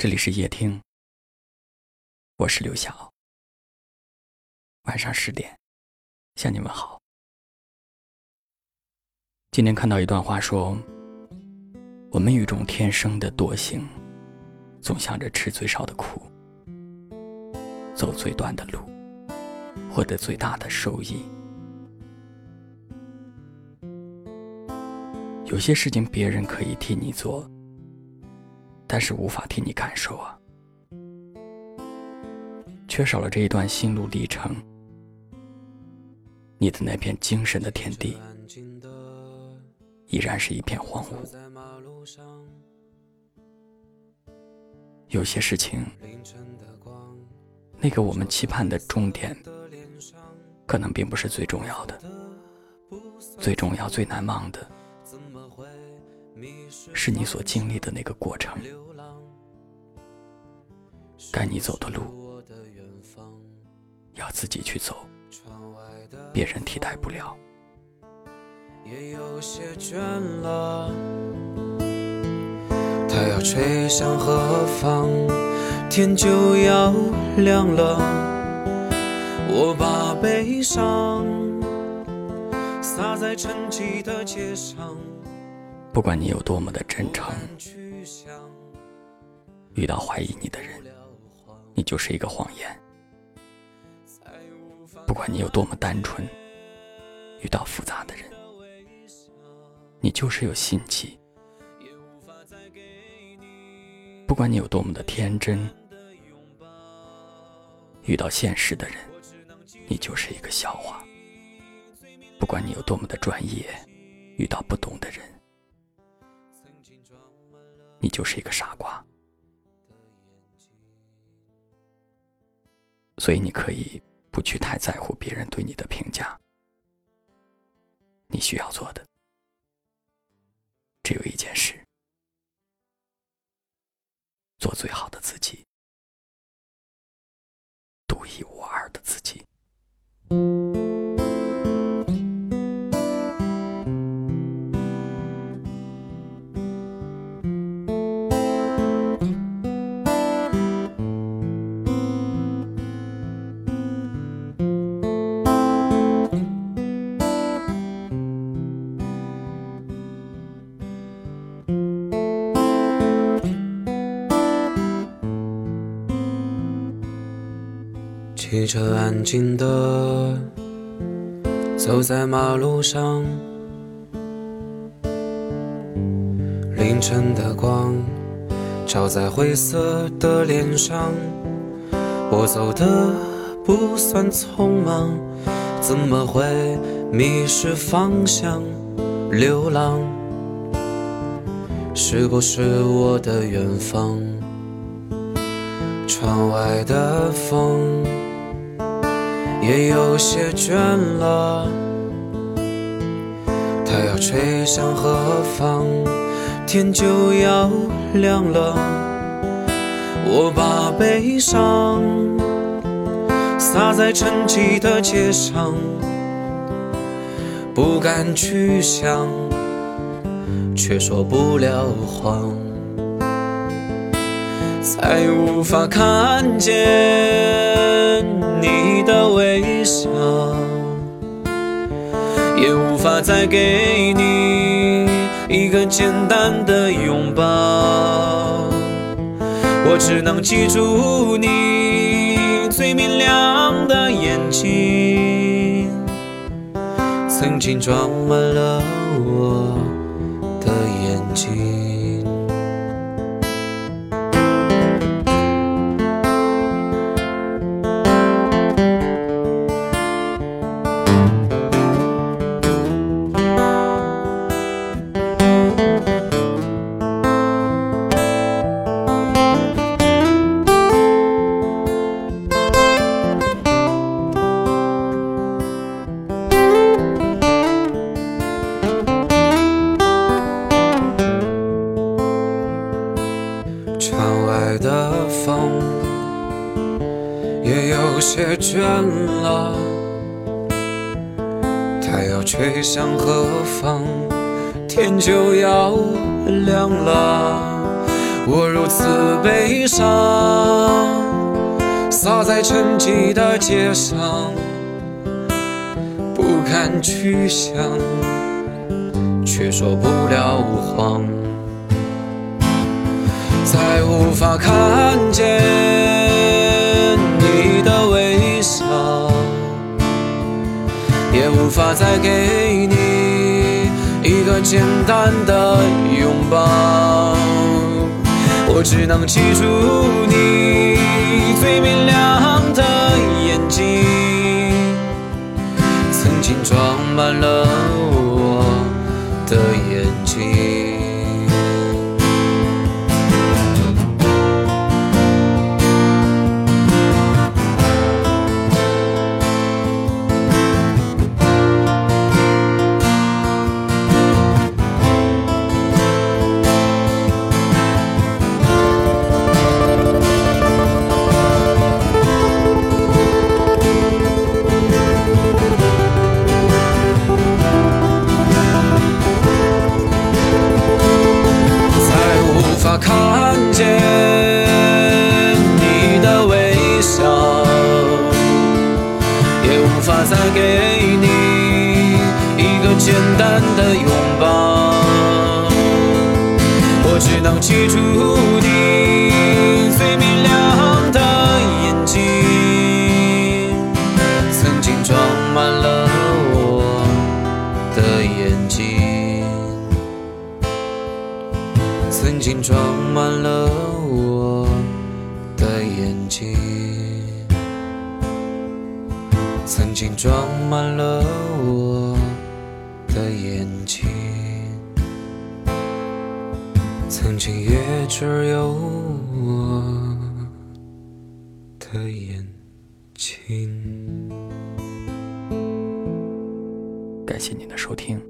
这里是夜听，我是刘晓。晚上十点，向你们好。今天看到一段话，说：我们有一种天生的惰性，总想着吃最少的苦，走最短的路，获得最大的收益。有些事情别人可以替你做。但是无法替你感受啊，缺少了这一段心路历程，你的那片精神的天地，依然是一片荒芜。有些事情，那个我们期盼的终点，可能并不是最重要的，最重要、最难忘的。是你所经历的那个过程，该你走的路，要自己去走，别人替代不了。也有些倦了，它要吹向何方？天就要亮了，我把悲伤洒在沉寂的街上。不管你有多么的真诚，遇到怀疑你的人，你就是一个谎言；不管你有多么单纯，遇到复杂的人，你就是有心机；不管你有多么的天真，遇到现实的人，你就是一个笑话；不管你有多么的专业，遇到不懂的人。你就是一个傻瓜，所以你可以不去太在乎别人对你的评价。你需要做的只有一件事：做最好的自己，独一无二的自己。汽车安静的走在马路上，凌晨的光照在灰色的脸上。我走的不算匆忙，怎么会迷失方向？流浪是不是我的远方？窗外的风。也有些倦了，它要吹向何方？天就要亮了，我把悲伤洒在沉寂的街上，不敢去想，却说不了谎，再无法看见。你的微笑，也无法再给你一个简单的拥抱。我只能记住你最明亮的眼睛，曾经装满了我的眼睛。有些倦了，它要吹向何方？天就要亮了，我如此悲伤，洒在沉寂的街上，不敢去想，却说不了谎，再无法看见无法再给你一个简单的拥抱。我只能记住你最明亮看见你的微笑，也无法再给你一个简单的拥抱。我只能记住你最明亮的眼睛，曾经装满了我的眼睛。曾经装满了我的眼睛，曾经装满了我的眼睛，曾经也只有我的眼睛。感谢您的收听，